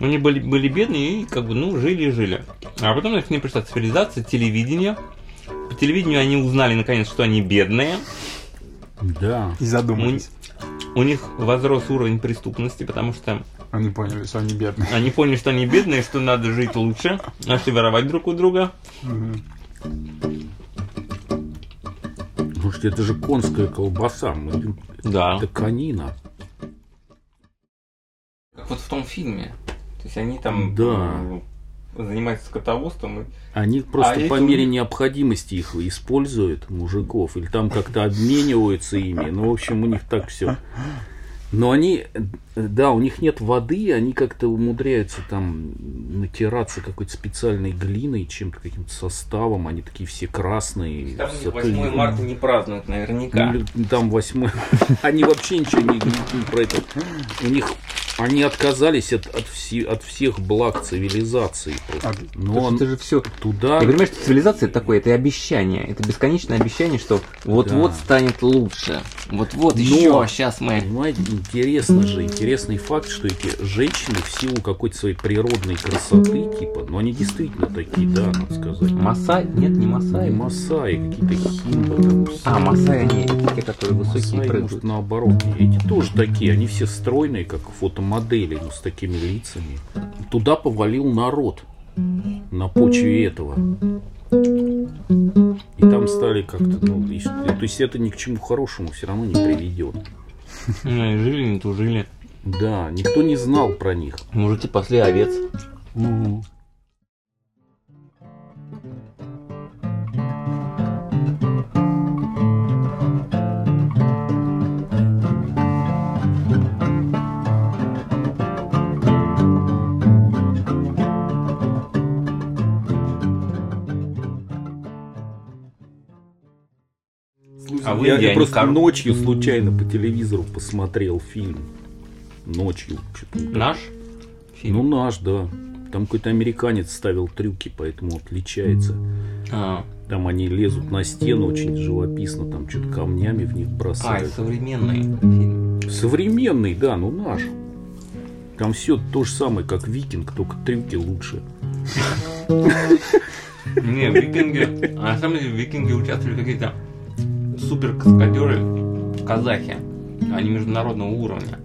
Они были, были бедные и как бы, ну, жили и жили. А потом к ним пришла цивилизация, телевидение. По телевидению они узнали, наконец, что они бедные. Да. И задумались. У них возрос уровень преступности, потому что Они поняли, что они бедные. они поняли, что они бедные, что надо жить лучше, начали воровать друг у друга. Слушайте, это же конская колбаса. Да. Это конина. Как вот в том фильме. То есть они там Да. м, занимаются скотоводством. Они просто А по эти мере необходимости их используют, мужиков, или там как-то обмениваются ими. Ну, в общем, у них так все. Но они, э, да, у них нет воды, они как-то умудряются там натираться какой-то специальной глиной, чем-то каким-то составом. Они такие все красные. Там все 8 марта не празднуют наверняка. Ну, Там восьмой. Они вообще ничего не, не- не про это. У них они отказались от, от, все- от всех благ цивилизации. просто. А, Но он это же все. туда. Ты понимаешь, что цивилизация это такое, это обещание. Это бесконечное обещание, что вот-вот Да. станет лучше. Вот-вот Но- еще, сейчас мы. Понимаете, интересно же, интересный факт, что эти женщины в силу какой-то своей природной красоты, типа, ну они действительно такие, да, надо сказать. Масай? Нет, не Не Масай. Масаи, какие-то химбы. А, Масай они, те, которые высокие Масаи, прыгают. может, наоборот. Эти тоже такие, они все стройные, как фотомодели, ну, с такими лицами. Туда повалил народ на почве этого. И там стали как-то, ну, и- то есть это ни к чему хорошему все равно не приведет. Ну, и жили, не тужили. Да, никто не знал про них. Мужики пасли овец. А в я, я просто кор- ночью случайно по телевизору посмотрел фильм. Ночью. Наш фильм. Ну, наш, да. Там какой-то американец ставил трюки, поэтому отличается. А, Там они лезут на стену очень живописно, там что-то камнями в них а, бросают. современный фильм. Современный, да, ну наш. Там все то же самое, как викинг, только трюки лучше. Не, викинги. А на самом деле викинги участвовали какие-то супер каскадеры казахи. Они международного уровня.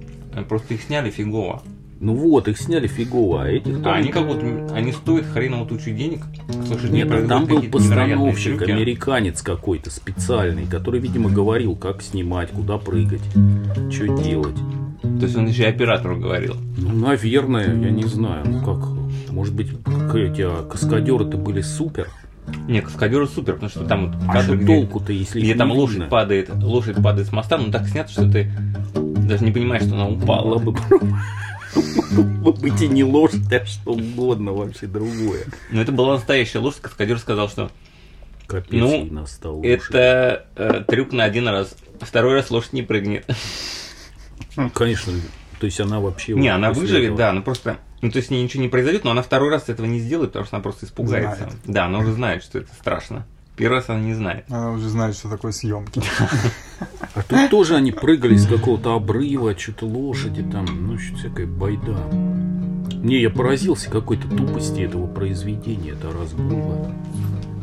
Просто их сняли фигово. Ну вот, их сняли фигово, а этих А они как будто они стоят хреново тучу денег. Слушай, Нет, а там был постановщик, американец какой-то специальный, который, видимо, говорил, как снимать, куда прыгать, что делать. То есть он еще и оператору говорил. Ну, наверное, я не знаю, ну как, может быть, эти а, каскадеры-то были супер. Не, каскадеры супер, потому что там вот А кадр, что где, толку-то, если где там лошадь видно? падает, лошадь падает с моста, ну так снято, что ты даже не понимаешь, что она упала. Бы быть и не лошадь, а что угодно вообще другое. Но это была настоящая лошадь, каскадер сказал, что Капец Ну, настал это э, трюк на один раз. Второй раз лошадь не прыгнет. Конечно, то есть она вообще... Не, она выживет, этого- да, она просто... Ну, то есть с ней ничего не произойдет, но она второй раз этого не сделает, потому что она просто испугается. Знает. Да, она уже знает, что это страшно. Первый раз она не знает. Она уже знает, что такое съемки. А тут тоже они прыгали с какого-то обрыва, что-то лошади там, ну, что всякая байда. Не, я поразился какой-то тупости этого произведения, это разгула.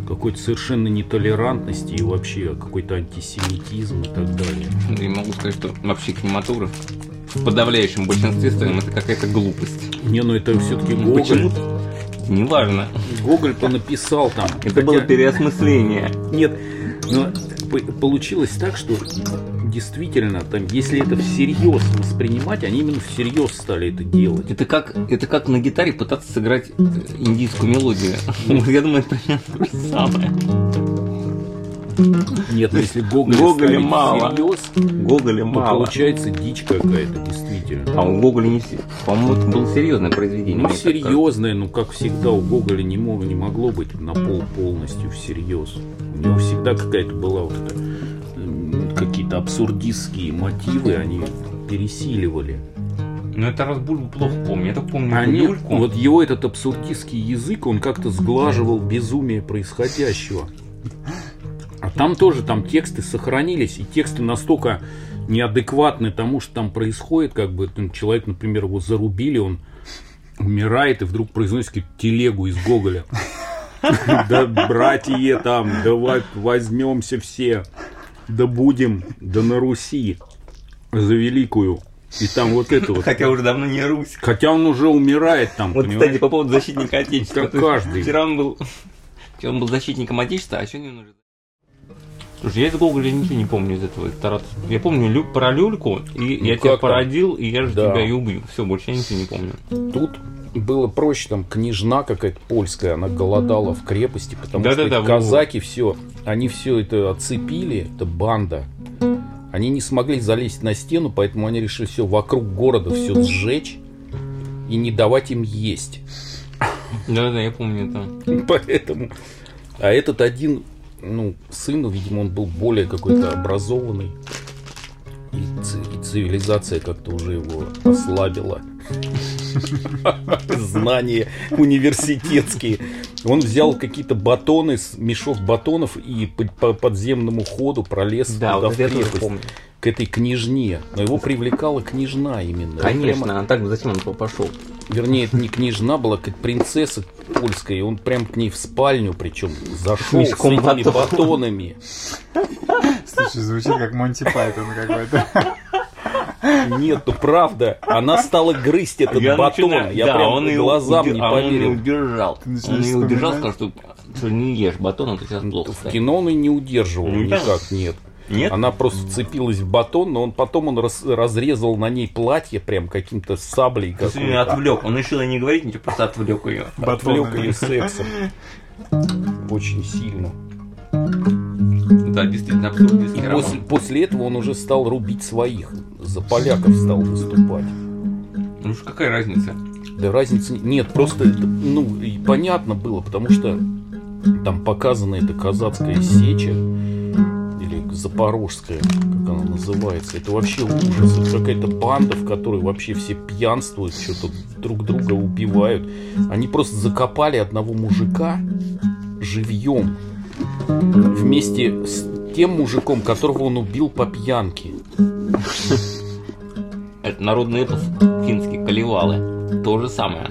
Какой-то совершенно нетолерантности и вообще какой-то антисемитизм и так далее. И могу сказать, что вообще кинематограф в подавляющем большинстве своем это какая-то глупость. Не, ну это все-таки Ну, Гоголь. Почему? Неважно. Гоголь-то написал там. Это хотя- было переосмысление. Нет, но получилось так, что действительно, там, если это всерьез воспринимать, они именно всерьез стали это делать. Это как, это как на гитаре пытаться сыграть э, индийскую мелодию. Я думаю, это примерно то же самое. Нет, ну если Гоголя, Гоголя мало. всерьез, Гоголя то мало. получается дичь какая-то, действительно. А у Гоголя не все. По-моему, это было серьезное произведение. Ну, так серьезное, ну, как всегда, у Гоголя не, мог, не могло быть на пол полностью всерьез. У него всегда какая-то была вот эта, какие-то абсурдистские мотивы, они пересиливали. Ну, это раз Бульбу плохо помню. Я только помню Они, Бульбульку. вот его этот абсурдистский язык, он как-то сглаживал безумие происходящего. Там тоже там тексты сохранились, и тексты настолько неадекватны тому, что там происходит, как бы там человек, например, его зарубили, он умирает и вдруг произносит какую-то телегу из Гоголя. Да, братья там, давай возьмемся все, да будем, да на Руси за великую. И там вот это вот. Хотя уже давно не Русь. Хотя он уже умирает там, Вот, понимаешь? кстати, по поводу защитника Отечества. Как каждый. Вчера он был... Вчера он был защитником Отечества, а сегодня он уже... Слушай, я из Гоголя ничего не помню из этого. Я помню лю- про люльку, и Ну, я тебя там? породил, и я же Да. тебя и убью. Все, больше я ничего не помню. Тут было проще, там княжна какая-то польская, она голодала в крепости, потому Да-да-да, что во- казаки все, они все это оцепили, это банда. Они не смогли залезть на стену, поэтому они решили все вокруг города все сжечь и не давать им есть. Да-да, я помню это. Поэтому. А этот один, ну, сын, видимо, он был более какой-то образованный. И, ци- и цивилизация как-то уже его ослабила. Знания университетские. Он взял какие-то батоны, мешок батонов и по, по подземному ходу пролез Да, туда вот в крепость, к этой княжне. Но его привлекала княжна именно. Он Конечно, прямо- а так зачем он пошел? Вернее, это не княжна была, как принцесса польская, и он прям к ней в спальню, причем зашел с этими батонами. Слушай, звучит как Монти Пайтон какой-то. Нет, ну правда, она стала грызть этот Я батон. начинаю- Я да, прям он глазам уди- не а он поверил. удержал. Он ее удержал, сказал, что, что не ешь батон, а ты сейчас плохо В кино он и не удерживал Ну, никак, нет. Нет? Она просто вцепилась в батон, но он потом он раз- разрезал на ней платье прям каким-то саблей То есть он отвлек. Он решил не говорить ничего, просто отвлек ее. Отвлек ее сексом. Очень сильно. Да, действительно, абсурдистский И роман. после, после этого он уже стал рубить своих. За поляков стал выступать. Ну что, какая разница? Да разницы не- нет, просто ну и понятно было, потому что там показана эта казацкая сеча запорожская, как она называется. Это вообще ужас. Это какая-то банда, в которой вообще все пьянствуют, что-то друг друга убивают. Они просто закопали одного мужика живьем вместе с тем мужиком, которого он убил по пьянке. Это народный эпос финский, Калевалы. То же самое.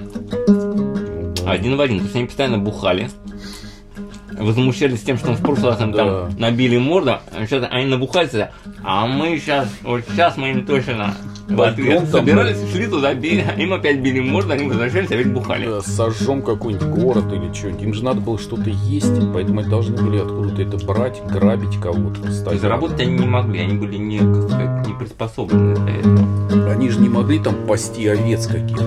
Один в один. То есть они постоянно бухали. Возмущались тем, что в прошлый раз им Да. там набили морду. а сейчас они набухались, а мы сейчас, вот сейчас мы им точно Пойдем собирались, шли туда, били, а им опять били морду, они возвращались, опять бухали. Да, сожжем какой-нибудь город или что-нибудь. Им же надо было что-то есть, поэтому они должны были откуда-то это брать, грабить кого-то. То есть они не могли, они были не, как сказать, не приспособлены для этого. Они же не могли там пасти овец каких-то.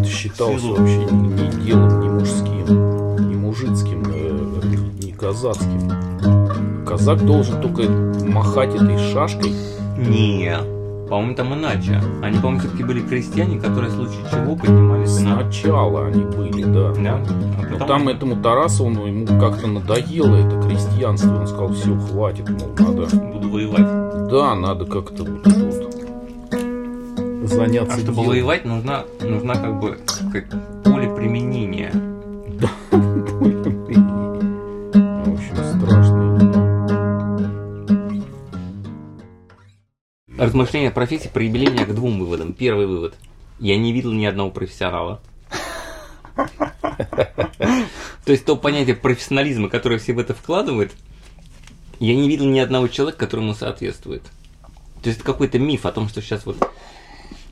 Это считалось вообще не делом, не мужским, не казацким. Казак должен только махать этой шашкой. Не, по-моему, там иначе. Они, по-моему, все-таки были крестьяне, которые в случае чего поднимались на... Сначала они были, да. Да? А Но потом- там этому Тарасову ему как-то надоело это крестьянство. Он сказал, все, хватит, мол, надо буду воевать. Да, надо как-то вот вот заняться А чтобы делом. воевать, нужна, нужна как бы как поле применения. Размышления о профессии привели меня к двум выводам. Первый вывод. Я не видел ни одного профессионала. То есть то понятие профессионализма, которое все в это вкладывают, я не видел ни одного человека, которому соответствует. То есть это какой-то миф о том, что сейчас вот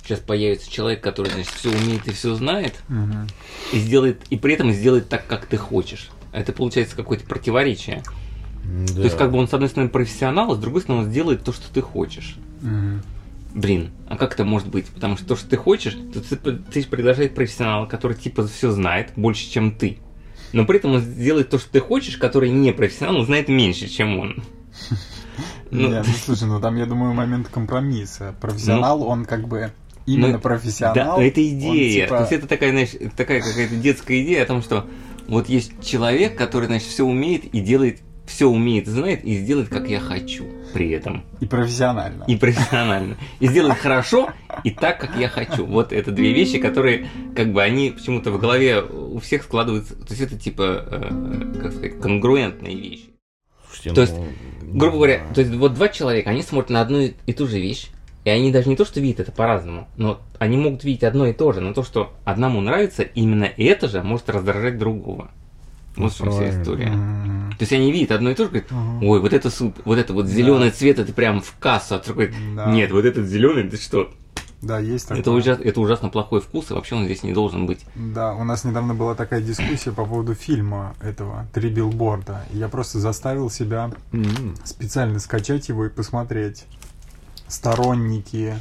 сейчас появится человек, который, значит, все умеет и все знает, Мгм. и сделает, и при этом сделает так, как ты хочешь. Это получается какое-то противоречие. То есть, как бы он, с одной стороны, профессионал, а с другой стороны, он сделает то, что ты хочешь. Мгм. Блин, а как это может быть? Потому что то, что ты хочешь, то ты, ты предложить профессионала, который типа все знает больше, чем ты. Но при этом он сделает то, что ты хочешь, который не профессионал, знает меньше, чем он. Ну, Не, ну слушай, ну там, я думаю, момент компромисса. Профессионал, он как бы именно Ну, профессионал. Да, это он, идея. типа, То есть это такая, знаешь, такая какая-то детская идея о том, что вот есть человек, который, значит, все умеет и делает, все умеет, знает и сделает, как я хочу при этом. И профессионально. И профессионально. И сделать хорошо и так, как я хочу. Вот это две вещи, которые, как бы, они почему-то в голове у всех складываются. То есть это типа, э, как сказать, конгруентные вещи. Слушайте, То есть, ну, Грубо говоря, то есть вот два человека, они смотрят на одну и ту же вещь, И они даже не то, что видят это по-разному, но они могут видеть одно и то же, но то, что одному нравится, именно это же может раздражать другого. Вот в чем вся история. То есть они видят одно и то же, говорят, ой, вот это супер, вот это вот зеленый цвет, это прям в кассу, а другой, нет, вот этот зеленый, это что? Да, есть такое. Это, ужас- это ужасно плохой вкус, и вообще он здесь не должен быть. Да, у нас недавно была такая дискуссия по поводу фильма этого «Три билборда». И я просто заставил себя М. специально скачать его и посмотреть. Сторонники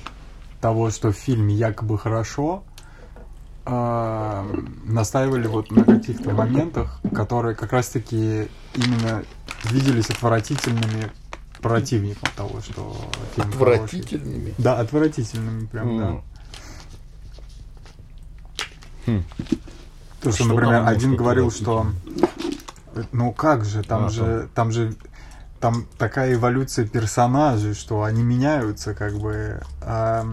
того, что в фильме якобы хорошо, а, настаивали вот на каких-то моментах, которые как раз-таки именно виделись отвратительными противником того, что фильм хороший. Отвратительными. Да, отвратительными прям, да. М. Хм. То, что, Что например, там один говорил, что ну как же, там А, же, там же, там такая эволюция персонажей, что они меняются, как бы. а,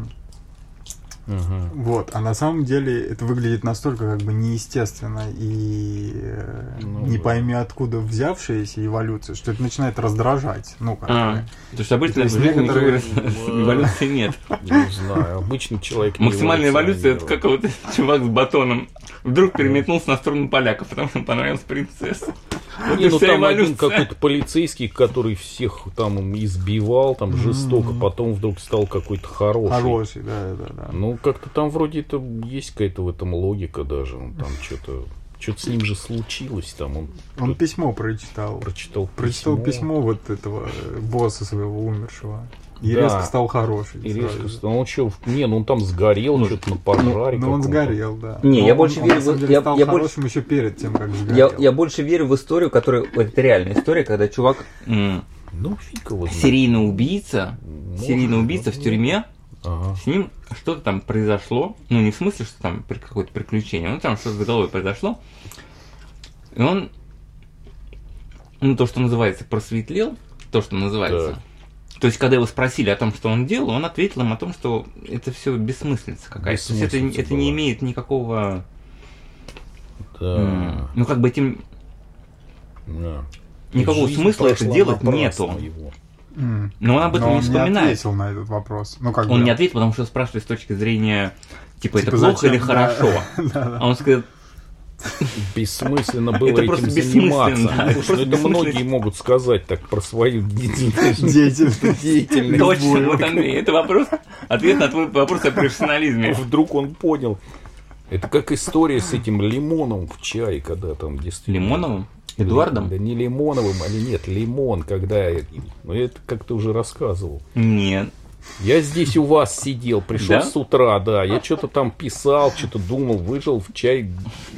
Ага. вот, а на самом деле это выглядит настолько как бы неестественно и э, Ну не да. пойми откуда взявшаяся эволюция, что это начинает раздражать. Ну как А, бы. обычно То есть в жизни некоторые- эволюции нет. Не знаю, обычный человек Максимальная эволюция это как вот чувак с батоном вдруг переметнулся на сторону поляков, потому что понравилась принцесса. Не, ну Вся там один эволюция. какой-то полицейский, который всех там избивал, там жестоко, потом вдруг стал какой-то хороший. Хороший, да, да, да. Ну, как-то там вроде это есть какая-то в этом логика даже. Он там что-то. Что-то с ним же случилось там. Он, Он тут письмо прочитал. прочитал Прочитал письмо вот этого э, босса своего умершего. И Да. резко стал хороший. И сразу резко стал. Он что, не, ну он там сгорел, Ну, что-то на пожаре. Ну, он каком-то. сгорел, да. Не, Но я он- больше он, верю деле я- стал я больше- хорошим еще перед тем, как Я, сгорел. я больше верю в историю, которая... Это реальная история, когда чувак Ну, фиг его серийный убийца, Может, серийный убийца в ну, тюрьме, Ага. с ним что-то там произошло, ну не в смысле, что там какое-то приключение, ну там что-то с головой произошло, и он, ну то, что называется, просветлел, то, что называется. Так. То есть, когда его спросили о том, что он делал, он ответил им о том, что это все бессмыслица какая-то. То есть, это, это не имеет никакого... Да. Ну, как бы этим да. никакого Жизнь смысла это делать нету. его. М. Но он об этом Но не он вспоминает. ответил на этот вопрос. Ну, как Он бы, не ответил, потому что спрашивали с точки зрения, типа, это типа, плохо зачем, или да. хорошо. Да, да. А он сказал, Бессмысленно было Это этим заниматься. да, Ну, это это многие могут сказать так про свою деятельность. Деятельность. деятельность. точно, вот, Андрей, это вопрос, ответ на твой вопрос о профессионализме. Вдруг он понял. Это как история с этим лимоном в чае, когда там действительно... Лимоновым? Эдуардом? Да не лимоновым, а нет, лимон, когда... Ну, это как ты уже рассказывал. Нет. Я здесь у вас сидел, пришел Да? с утра, да. Я что-то там писал, что-то думал, выжил в чай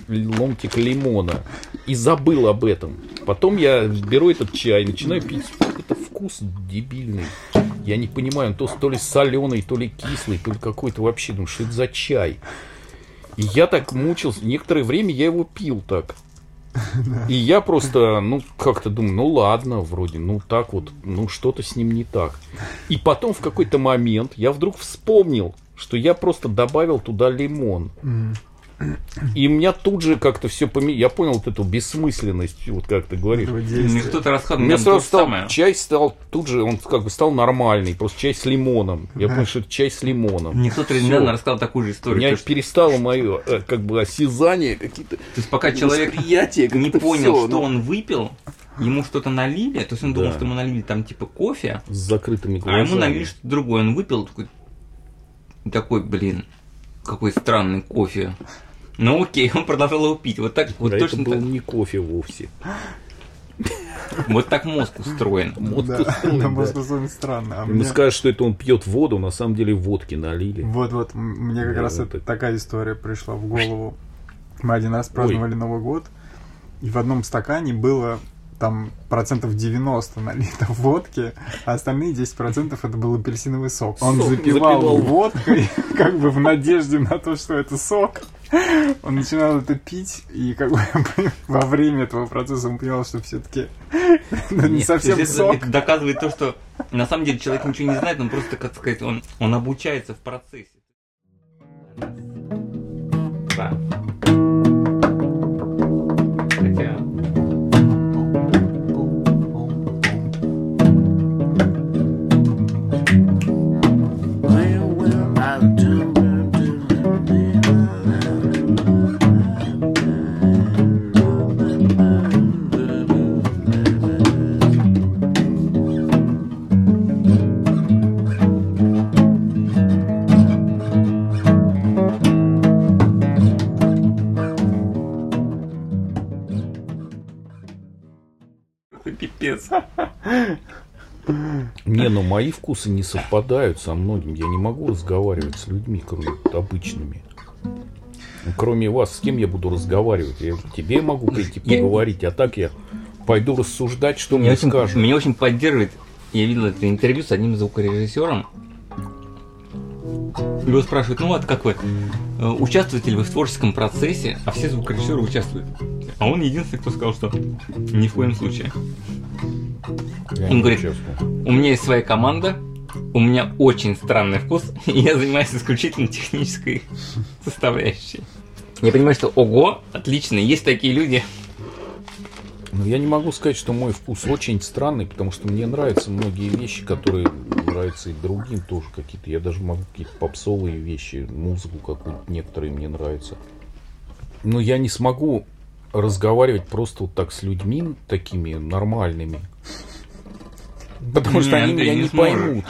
ломтик лимона. И забыл об этом. Потом я беру этот чай, начинаю пить. Это вкус дебильный. Я не понимаю, он то, то ли соленый, то ли кислый, то ли какой-то вообще. Думаю, что это за чай? И я так мучился. Некоторое время я его пил так. И я просто, ну, как-то думаю, ну ладно, вроде, ну так вот, ну что-то с ним не так. И потом в какой-то момент я вдруг вспомнил, что я просто добавил туда лимон. М. И у меня тут же как-то все поменялось. Я понял вот эту бессмысленность, вот как ты говоришь. Мне кто-то рассказывал, там сразу стал, самое. чай стал, тут же он как бы стал нормальный, просто чай с лимоном. Я понял, что это чай с лимоном. Мне кто-то Всё. недавно рассказал такую же У историю. меня то, что- перестало мое э, как бы осязание какие-то. То есть пока человек не понял, что ну. он выпил, ему что-то налили, то есть он думал, Да. что ему налили там типа кофе, С закрытыми а глазами. ему налили что-то другое. Он выпил такой, такой, блин, какой странный кофе. Ну окей, он продолжал его пить. Вот так, вот А точно это был так, не кофе вовсе. вот так мозг устроен. Мозг Да, устроен, да, да. мозг устроен странно. А мне- скажут, что это он пьет воду, на самом деле водки налили. Вот-вот, мне как Да, раз вот это- такая история пришла в голову. Мы один раз праздновали Новый год, и в одном стакане было там процентов 90 налито водки, а остальные 10 процентов это был апельсиновый сок. Он Сок запивал, запивал. водкой, как бы в надежде на то, что это сок. Он начинал это пить, и как бы во время этого процесса он понял, что все-таки не Нет, совсем сок. Это, это доказывает то, что на самом деле человек ничего не знает, он просто, как сказать, он, он обучается в процессе. Да. Молодец. Не, ну мои вкусы не совпадают со многим. Я не могу разговаривать с людьми, кроме обычными. Ну, Кроме вас, с кем я буду разговаривать? Я к тебе могу прийти поговорить, а так я пойду рассуждать, что Меня мне очень, скажут. меня очень поддерживает. Я видел это интервью с одним звукорежиссером. Его спрашивают, ну вот как вы, э, участвуете ли вы в творческом процессе, а все звукорежиссеры участвуют. А он единственный, кто сказал, что ни в коем случае. Я Он говорит, участвую. У меня есть своя команда, у меня очень странный вкус, и я занимаюсь исключительно технической составляющей. Я понимаю, что ого, отлично, есть такие люди. Ну, я не могу сказать, что мой вкус очень странный, потому что мне нравятся многие вещи, которые нравятся и другим тоже какие-то. Я даже могу какие-то попсовые вещи, музыку какую-то, некоторые мне нравятся. Но я не смогу разговаривать просто вот так с людьми такими нормальными. Потому что они меня не поймут.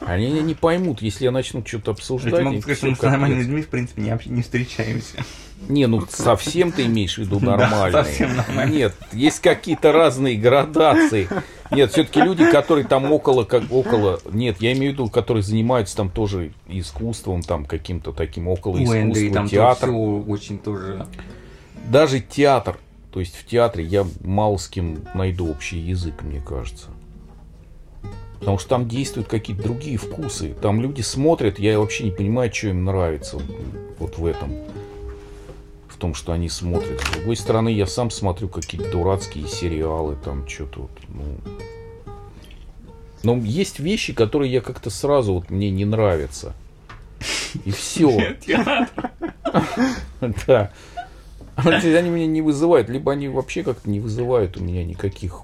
Они меня не поймут, если я начну что-то Я обсуждать. тебе могу сказать, что мы с нормальными людьми, в принципе, не, не встречаемся. Не, ну совсем ты имеешь в виду Да, нормальные. совсем нормально. Нет, есть какие-то разные градации. Нет, все-таки люди, которые там около, как около, нет, я имею в виду, которые занимаются там тоже искусством, там каким-то таким около искусства, Андрей, там театр, все очень тоже... даже театр. То есть в театре я мало с кем найду общий язык, мне кажется. Потому что там действуют какие-то другие вкусы. Там люди смотрят, я вообще не понимаю, что им нравится вот в этом. В том, что они смотрят. С другой стороны, я сам смотрю какие-то дурацкие сериалы, там что-то вот, ну... Но есть вещи, которые я как-то сразу вот мне не нравятся. И все. Театр. Да. Вот Они меня не вызывают, либо они вообще как-то не вызывают у меня никаких,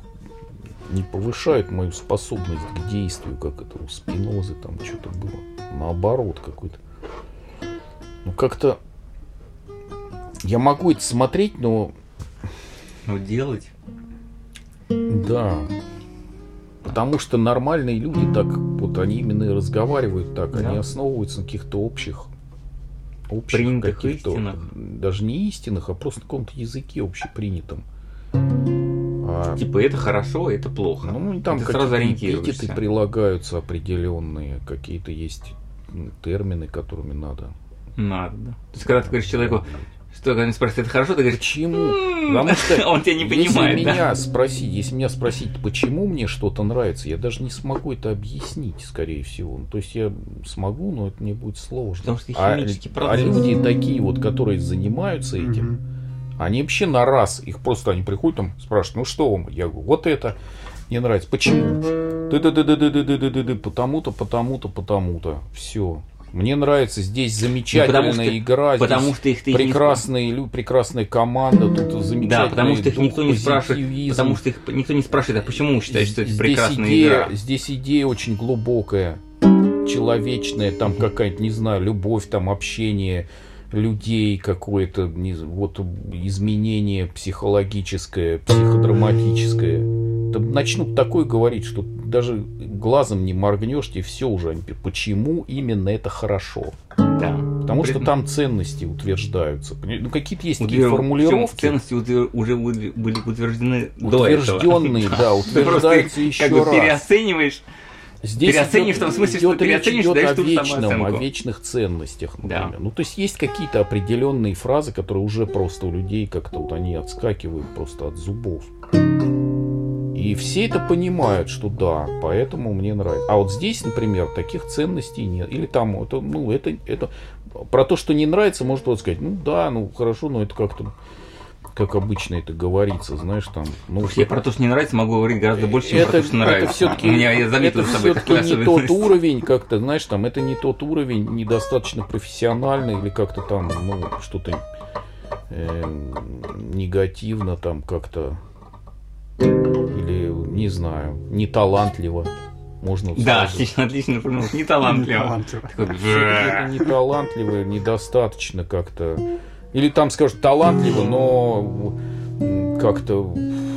не повышают мою способность к действию, как это у Спинозы там что-то было. Наоборот какой-то. Ну как-то я могу это смотреть, но Ну, делать. да. Потому что нормальные люди так, вот они именно и разговаривают так, они Да. основываются на каких-то общих, общих каких-то, даже не истинных, а просто на каком-то языке общепринятом. А, Типа, это хорошо, это плохо. ну, там ты сразу ориентируешься. прилагаются определенные, какие-то есть термины, которыми надо. Надо, да. То есть, когда ты говоришь человеку, что, когда они спросят, это хорошо, ты говоришь, почему? Потому что он тебя не понимает. Если да? меня спросить, если меня спросить, почему мне что-то нравится, я даже не смогу это объяснить, скорее всего. Ну, то есть я смогу, но это мне будет сложно. Потому что а химический а, процесс. А люди такие вот, которые занимаются этим, они вообще на раз, их просто они приходят там, спрашивают, ну что вам? Я говорю, вот это мне нравится. Почему? Потому-то, потому-то, потому-то. Все. Мне нравится здесь замечательная Ну, потому что- игра, Потому здесь что их ты не прекрасные люди, прекрасная команда, тут замечательный Да, потому что их никто не спрашивает. Потому что их никто не спрашивает, а почему вы считаете, что это Здесь прекрасная идея, игра? Здесь идея очень глубокая, человечная, там какая-то, не знаю, любовь, там общение людей какое-то, не вот изменение психологическое, психодраматическое. Там начнут такое говорить, что даже глазом не моргнешь, и все уже. Почему именно это хорошо? Да. Потому что там ценности утверждаются. Ну, какие-то есть Утвер- такие формулировки. Ценности утвер- уже были утверждены до этого. Утвержденные, да, утверждаются еще как бы раз. переоцениваешь. Здесь Переоценишь в том смысле, что идет речь переоценишь, идет о вечном, о вечных ценностях, Да. например. Ну, то есть есть какие-то определенные фразы, которые уже просто у людей как-то вот они отскакивают просто от зубов. И все это понимают, что да, поэтому мне нравится. А вот здесь, например, таких ценностей нет. Или там, это, ну, это, это про то, что не нравится, может вот сказать, ну да, ну хорошо, но это как-то, как обычно это говорится, знаешь, там, ну, что я про то, что не нравится, могу говорить гораздо больше, чем это, про то, что нравится. все-таки, У меня, я заметил это все-таки не тот уровень, как-то, знаешь, там, это не тот уровень, недостаточно профессиональный или как-то там, ну, что-то э, негативно там как-то, или, не знаю, неталантливо. Можно вот Да, отлично, отлично, понял. Не талантливо. Талантливо. Не талантливо, недостаточно как-то. Или там скажут талантливо, но как-то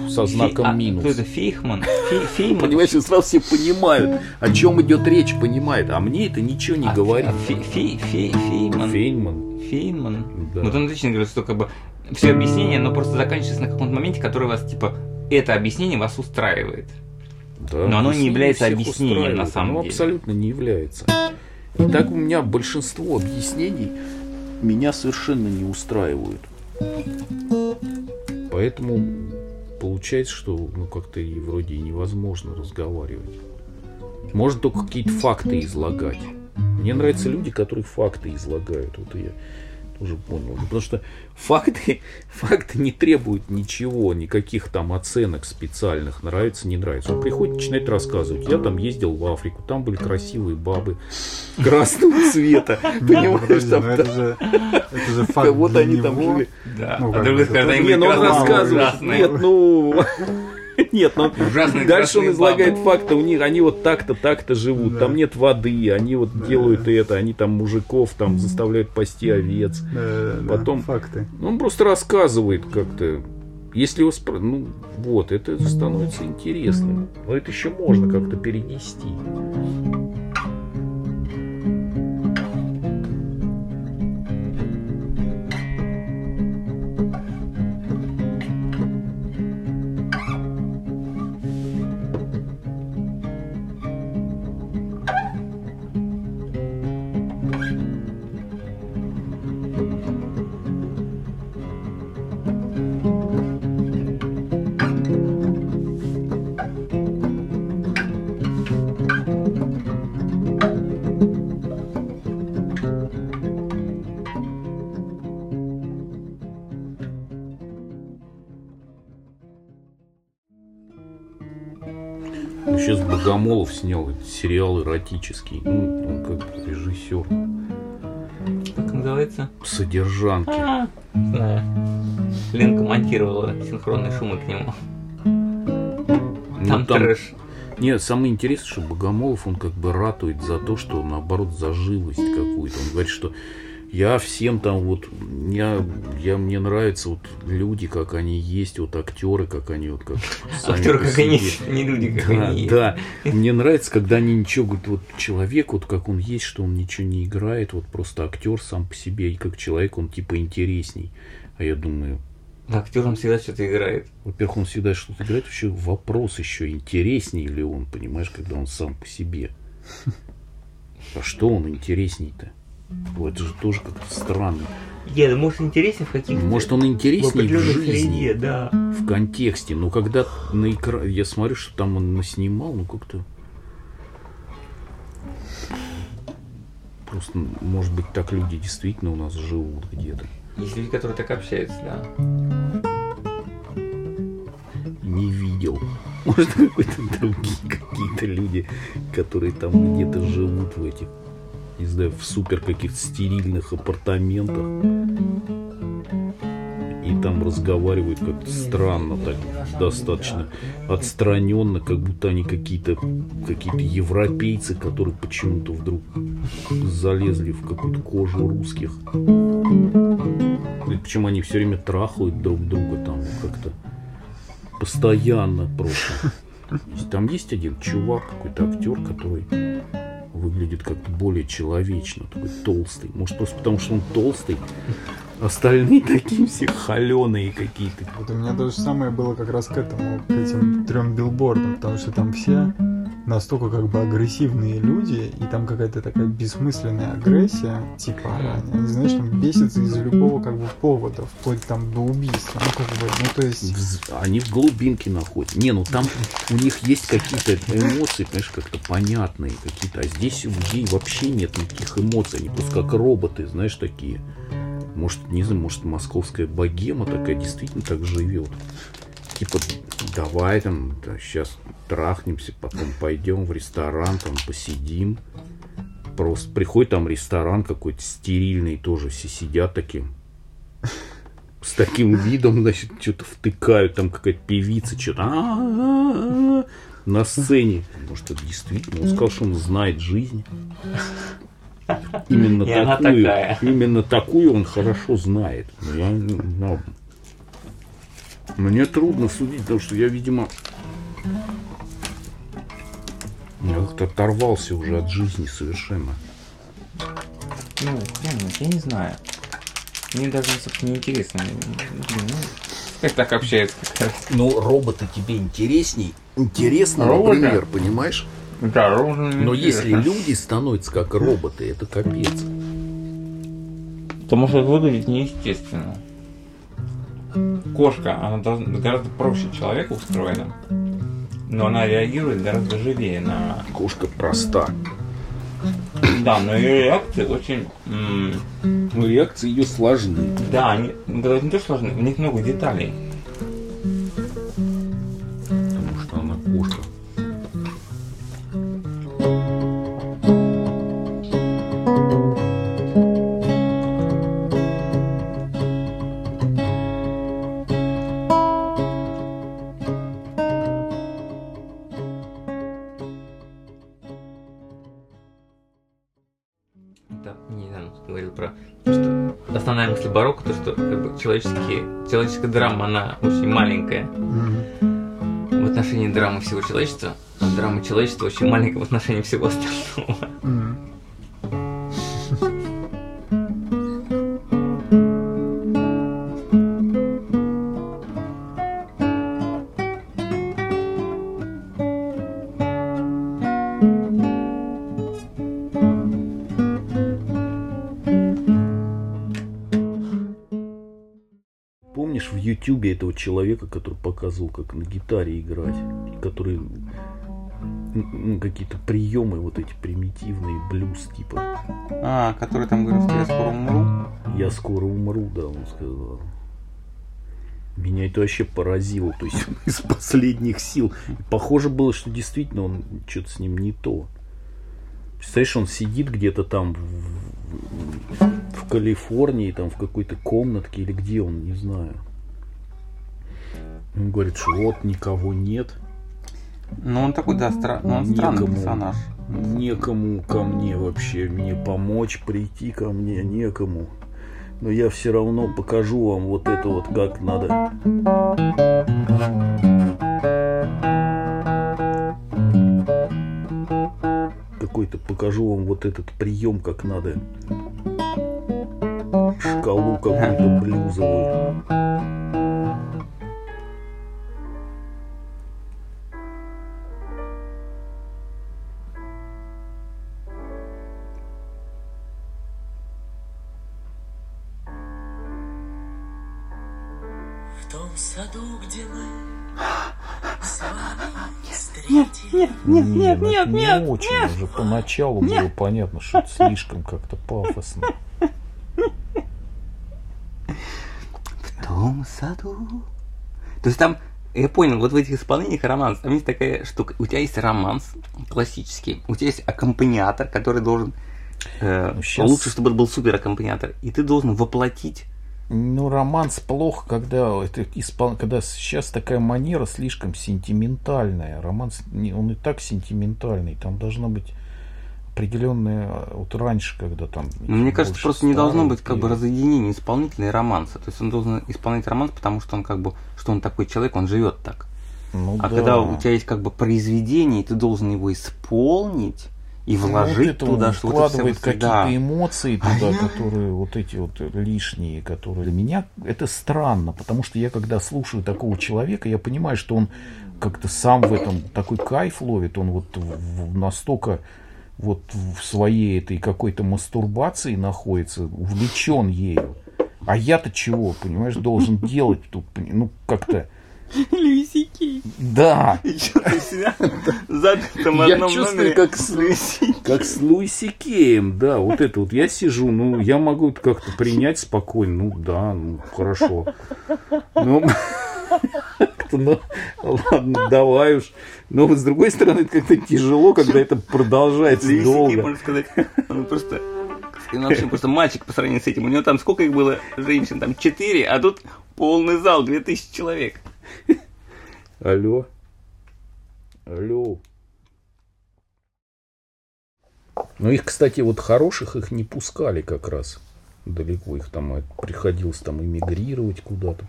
со знаком Фей- а, минус. Кто это, Фейхман? Фей- Фейман? Сразу все понимают, о чем идет речь, понимает. А мне это ничего не А, говорит. а, Фе- Фе- Фе- Фейман. Фейнман. Фейнман. Да. Вот он отлично говорит, что как бы все объяснение, но просто заканчивается на каком-то моменте, который вас типа это объяснение вас устраивает. Да, Но оно не является объяснением на самом оно деле. абсолютно не является. И так у меня большинство объяснений меня совершенно не устраивают. Поэтому получается, что ну как-то и вроде и невозможно разговаривать. Можно только какие-то факты излагать. Мне нравятся люди, которые факты излагают. Вот я тоже понял. Ну, Потому что факты, факты не требуют ничего, никаких там оценок специальных, нравится, не нравится. Он приходит, начинает рассказывать. Я там ездил в Африку, там были красивые бабы красного цвета. Ну Понимаешь, подожди, там, ну это же, это же факт вот они там жили. Да. Ну, а ну он рассказывает. Нет, ну... Нет, ну Ужасные дальше он излагает факты, у них они вот так-то, так-то живут, там нет воды, они вот делают это, они там мужиков там заставляют пасти овец. Потом- факты. Ну, Он просто рассказывает как-то. Если его спро... Ну, вот, это становится интересным. Но это еще можно как-то перенести. Сейчас Богомолов снял этот сериал эротический. Ну, он как режиссер. Как называется? Содержанки. А, знаю. Ленка монтировала синхронные шумы к нему. Ну, Там, трэш. Нет, самое интересное, что Богомолов, он как бы ратует за то, что наоборот за живость какую-то. Он говорит, что я всем там вот, я, я мне нравятся вот люди, как они есть, вот актеры, как они вот как Актеры, как они есть, не люди, как Да, они есть. да. Мне нравится, когда они ничего, говорят, вот человек, вот как он есть, что он ничего не играет, вот просто актер сам по себе, и как человек он типа интересней. А я думаю, Актером всегда что-то играет. во-первых, он всегда что-то играет, вообще вопрос еще, интереснее ли он, понимаешь, когда он сам по себе. А что он интересней-то? Вот это же тоже как-то странно. Нет, может интересен в каких-то... Может, он в интереснее в определенной жизни, среде, да. в контексте. Но когда на экране, я смотрю, что там он наснимал, ну как-то... Просто, может быть, так люди действительно у нас живут где-то. Есть люди, которые так общаются, да. Не видел. Может, какой-то другие какие-то люди, которые там где-то живут в этих, не знаю, в супер каких-то стерильных апартаментах. И там разговаривают как-то странно, так достаточно отстраненно, как будто они какие-то какие-то европейцы, которые почему-то вдруг залезли в какую-то кожу русских. И Причем они все время трахают друг друга там как-то постоянно просто. Там есть один чувак, какой-то актер, который выглядит как-то более человечно, такой толстый. Может, просто потому, что он толстый, остальные такие все холеные какие-то. Вот у меня то же самое было как раз к этому, к этим трем билбордам, потому что там все настолько как бы агрессивные люди, и там какая-то такая бессмысленная агрессия, типа, они, знаешь, там бесятся из-за любого как бы повода, вплоть там до убийства. Ну, как бы, ну, то есть... Они в глубинке находят. Не, ну там у них есть какие-то эмоции, понимаешь, как-то понятные какие-то. А здесь у людей вообще нет никаких эмоций. Они просто как роботы, знаешь, такие. Может, не знаю, может, московская богема такая действительно так живет. Типа, давай там, сейчас трахнемся, потом пойдем в ресторан, там посидим. Просто приходит там ресторан какой-то стерильный, тоже все сидят таким с таким видом, значит, что-то втыкают, там какая-то певица, что-то на сцене. Может, это действительно, он сказал, что он знает жизнь. Именно И такую, именно такую он хорошо знает. Но я, ну, мне трудно судить, потому что я, видимо, я как-то оторвался уже от жизни совершенно. Ну, хрен знает, я не знаю. Мне даже, собственно, не интересно. Блин, ну, как так раз. Ну, роботы тебе интересней. Интересно, Роботы? например, понимаешь? Да, ровно Но если люди становятся как роботы, это капец. то может выглядеть неестественно. Кошка, она должна- гораздо проще человека устроена, но она реагирует гораздо живее на... Кошка проста. Да, но ее реакции очень... Но реакции ее сложны. Да, они да, не то сложны, у них много деталей. Человеческая драма, она очень маленькая Мгм. в отношении драмы всего человечества, а драма человечества очень маленькая в отношении всего остального. Мгм. Помнишь в Ютубе этого человека, который показывал, как на гитаре играть, который какие-то приемы вот эти примитивные, блюз типа. А, который там говорил, что я скоро умру. Я скоро умру, да, он сказал. Меня это вообще поразило, то есть из последних сил. И похоже было, что действительно он что-то с ним не то. Представляешь, он сидит где-то там в, в- Калифорнии, там в какой-то комнатке или где он, не знаю. Он говорит, что вот никого нет, Ну, он такой, да, стра... ну, он странный Некому. персонаж. некому ко мне вообще мне помочь, прийти ко мне, некому. Но я все равно покажу вам вот это вот как надо. Какой-то покажу вам вот этот прием, как надо. Шкалу какую-то блюзовую. В том саду, где мы с вами встретились. Нет, нет, нет, нет, не очень. Уже поначалу было понятно, что это слишком как-то пафосно. В том саду. То есть там, я понял, вот в этих исполнениях романс, там есть такая штука. У тебя есть романс классический, у тебя есть аккомпаниатор, который должен... э, Ну, щас- Лучше, чтобы это был супер аккомпаниатор. И ты должен воплотить Ну, романс плохо, когда это испол... когда сейчас такая манера слишком сентиментальная. Романс, он и так сентиментальный. Там должна быть определенная... Вот раньше, когда там... Но мне кажется, просто не должно быть как бы пели. разъединения исполнителя и романса. То есть он должен исполнять романс, потому что он как бы, что он такой человек, он живет так. Ну, А да. когда у тебя есть как бы произведение, и ты должен его исполнить и Ну, вложить вот это туда, он что вот это вкладывает какие-то да. эмоции туда, которые вот эти вот лишние, которые для меня это странно, потому что я когда слушаю такого человека, я понимаю, что он как-то сам в этом такой кайф ловит, он вот настолько вот в своей этой какой-то мастурбации находится, увлечен ею. А я-то чего, понимаешь, должен делать тут, ну как-то, Льюисики. да, И что ты себя в запятом Я чувствую, как с- Льюиси. Как с Луиси Кеем, да, вот это вот. Я сижу, ну, я могу это как-то принять спокойно, ну, да, ну, хорошо. Ну, ну, ладно, давай уж. Но, с другой стороны, это как-то тяжело, когда это продолжается Льюисики, долго. можно сказать, он просто... Вообще просто мальчик по сравнению с этим. У него там сколько их было женщин? Там четыре, а тут полный зал, две тысячи человек. Алло. Алло. Ну, их, кстати, вот хороших их не пускали как раз далеко. Их там приходилось там эмигрировать куда-то.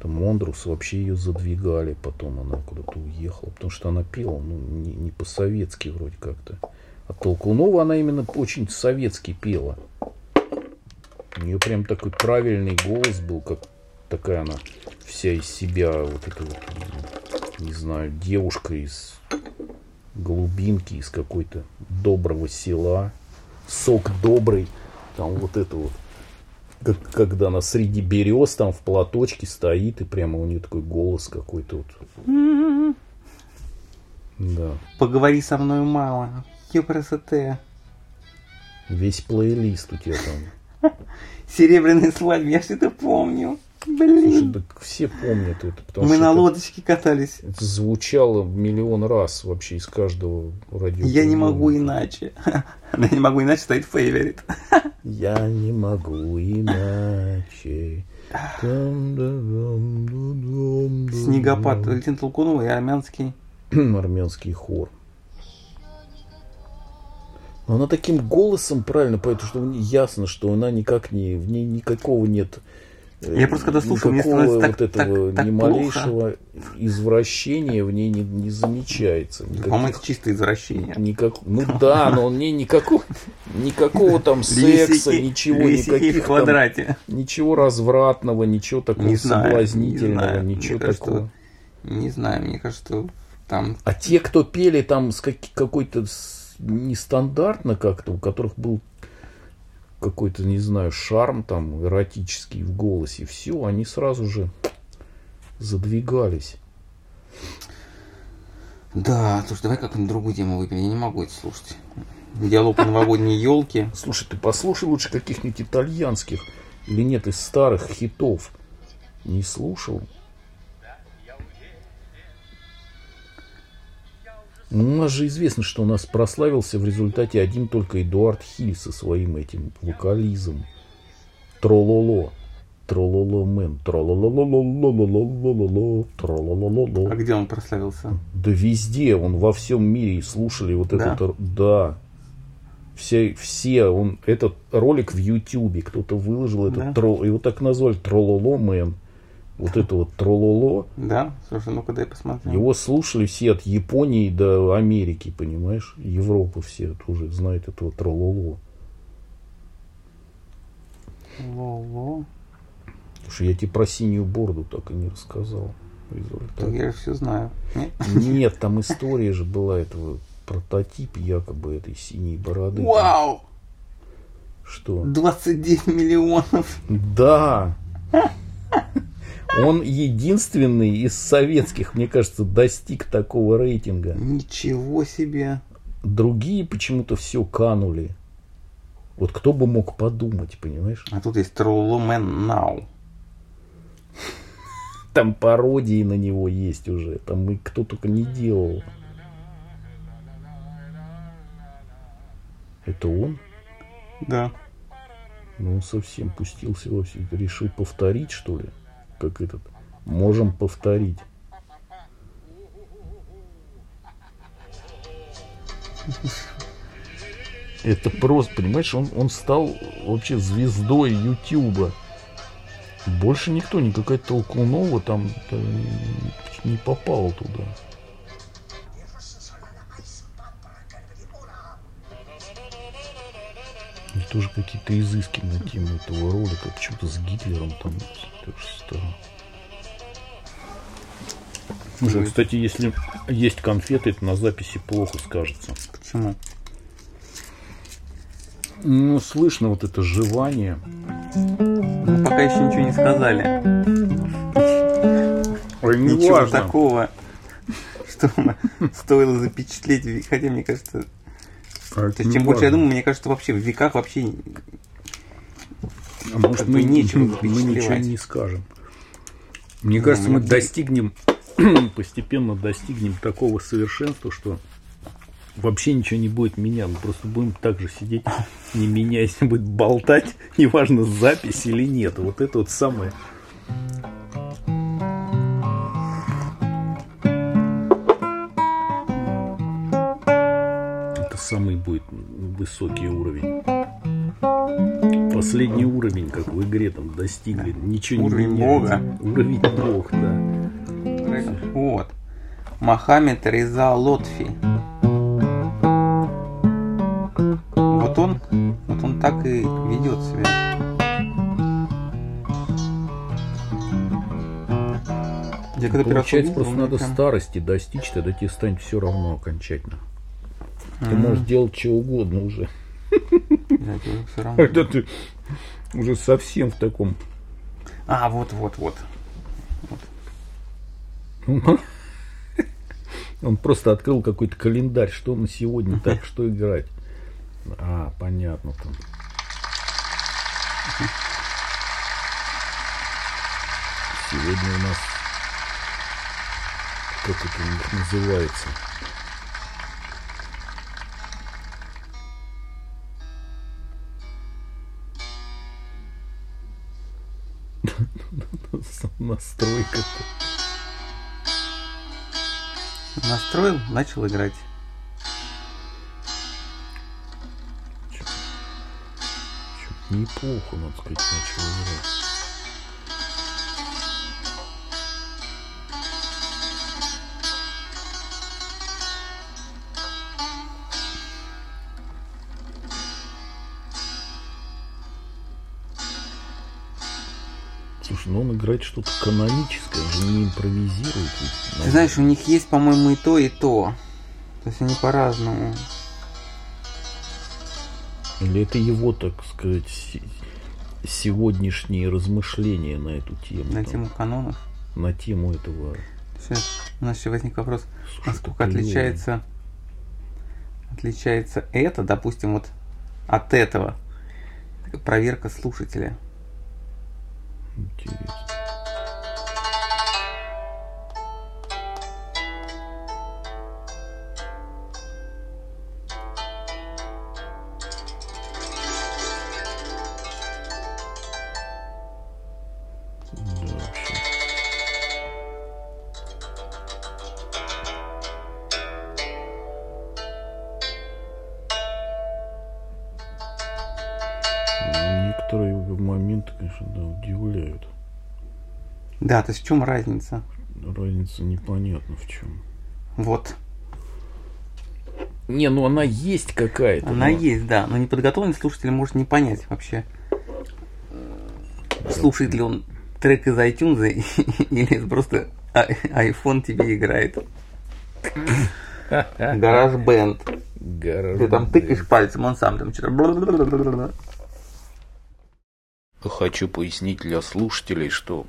Там Мондрус вообще ее задвигали, потом она куда-то уехала, потому что она пела, ну, не, не по-советски вроде как-то. А Толкунова она именно очень советски пела. У нее прям такой правильный голос был, как такая она вся из себя, вот эта вот, не знаю, девушка из глубинки, из какой-то доброго села. Сок добрый, там вот это вот. Как, когда она среди берез там в платочке стоит, и прямо у нее такой голос какой-то вот. Да. Поговори со мной, мама. Какие красоты. Весь плейлист у тебя там. Серебряные свадьбы, я все это помню. Слушай, Блин. так все помнят это, потому Мы что на это- лодочке катались. это звучало миллион раз вообще из каждого радио. Я не могу иначе. Я не могу иначе стоит фейворит. Я не могу иначе. Снегопад Валентин Толкунова и армянский. Армянский хор. Но она таким голосом правильно поет, что ясно, что она никак не, в ней никакого нет. Я просто когда слушаю, мне становится вот так- этого так- так ни малейшего извращения в ней не, не замечается. По-моему, Никаких- это чистое извращение. Никак... Ну да, но он не никакого, никакого там секса, Лисики- ничего, лисики никаких в там, квадрате. ничего развратного, ничего такого Не знаю, соблазнительного, не знаю. ничего Мне кажется, такого. Не знаю, мне кажется, там... А те, кто пели там с каки- какой-то нестандартно как-то, у которых был какой-то, не знаю, шарм там эротический в голосе, все, они сразу же задвигались. Да, слушай, давай как-нибудь другую тему выберем. Я не могу это слушать. Диалог о новогодней елке. Слушай, ты послушай лучше каких-нибудь итальянских или нет из старых хитов. Не слушал? Ну, у нас же известно, что у нас прославился в результате один только Эдуард Хиль со своим этим вокализмом. Трололо. Трололо мэн. Трололо Трололо. А где он прославился? Да везде. Он во всем мире слушали вот да? этот... Да. Все, все, он, этот ролик в Ютьюбе, кто-то выложил этот да? тролл, его так назвали, трололо мэн, вот это вот Трололо, Да? Слушай, ну-ка дай посмотрим. его слушали все от Японии до Америки, понимаешь, Европа все тоже знает этого Трололо. Во-во. Слушай, я тебе про синюю бороду так и не рассказал. Так я же все знаю. Нет? Нет, там история же была этого прототип якобы этой синей бороды. Вау! Что? 29 миллионов. Да. Он единственный из советских, мне кажется, достиг такого рейтинга. Ничего себе. Другие почему-то все канули. Вот кто бы мог подумать, понимаешь? А тут есть Тролломен Нау. Там пародии на него есть уже. Там и кто только не делал. Это он? Да. Ну, он совсем пустился во все это. Решил повторить, что ли? Как этот. Можем повторить. Это просто, понимаешь, он, он стал вообще звездой Ютуба. Больше никто, никакая Толкунова там не, попал туда. Тоже какие-то изыски на тему этого ролика. Почему-то с Гитлером там тоже стало. Слушай, кстати, если есть конфеты, это на записи плохо скажется. Почему? Ну, слышно вот это жевание. Ну, пока еще ничего не сказали. Ой, Ничего такого, что стоило запечатлеть. Хотя, мне кажется, А то есть, чем больше я думаю, мне кажется, вообще в веках вообще А может, как мы, нечего мы ничего не скажем. Мне Ну, кажется, мы мне- достигнем, постепенно достигнем такого совершенства, что вообще ничего не будет меняться. Мы просто будем так же сидеть, не меняясь, будет болтать, неважно, запись или нет. Вот это вот самое. Это самый будет высокий уровень. Последний уровень, как в игре там достигли, ничего не меняется. Бога. Уровень Бог, да. Вот. Мохаммед Реза Лотфи. Вот он, вот он так и ведет себя. Я когда Получается, просто надо прям... старости достичь, тогда тебе станет все равно окончательно. Ты можешь делать что угодно уже. Тебе всё равно. Когда ты уже совсем в таком... А, вот, вот, вот. Он просто открыл какой-то календарь, что на сегодня так, что играть. А, понятно там. Сегодня у нас... Как это у них называется? Настройка. Настроил, начал играть. Неплохо, надо сказать, начал играть. Играет что-то каноническое, он же не импровизирует. ведь. Ты знаешь, у них есть, по-моему, и то, и то. То есть они по-разному. Или это его, так сказать, се- сегодняшние размышления на эту тему. На там, тему канонов. на тему этого. Всё, У нас еще возник вопрос, Слушай, насколько отличается отличается это, допустим, вот от этого. Проверка слушателя. Интересно. Да, то есть в чем разница? Разница непонятна в чем. Вот. Не, ну она есть какая-то. Она но- есть, да, но неподготовленный слушатель может не понять вообще, слушает ли он трек из iTunes или просто а- iPhone тебе играет. Гараж Бенд. Ты там тыкаешь пальцем, он сам там что-то... Хочу пояснить для слушателей, что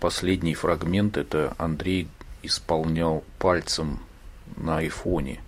последний фрагмент это Андрей исполнял пальцем на айфоне.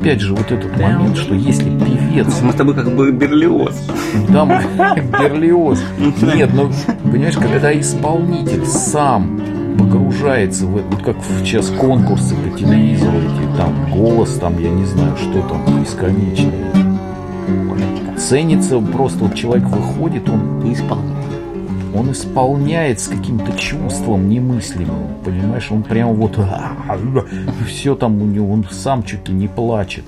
Опять же вот этот момент, что если певец. Мы с тобой как бы Берлиоз. Там Берлиоз. Нет, ну, понимаешь, когда исполнитель сам погружается в это, вот как сейчас конкурсы по телевизору, эти, там голос, там, я не знаю, что там, бесконечный. Ценится просто, вот человек выходит, он, Не исполняй. Он исполняет с каким-то чувством немыслимым, понимаешь, он прям вот все там у него, он сам чуть ли не плачет.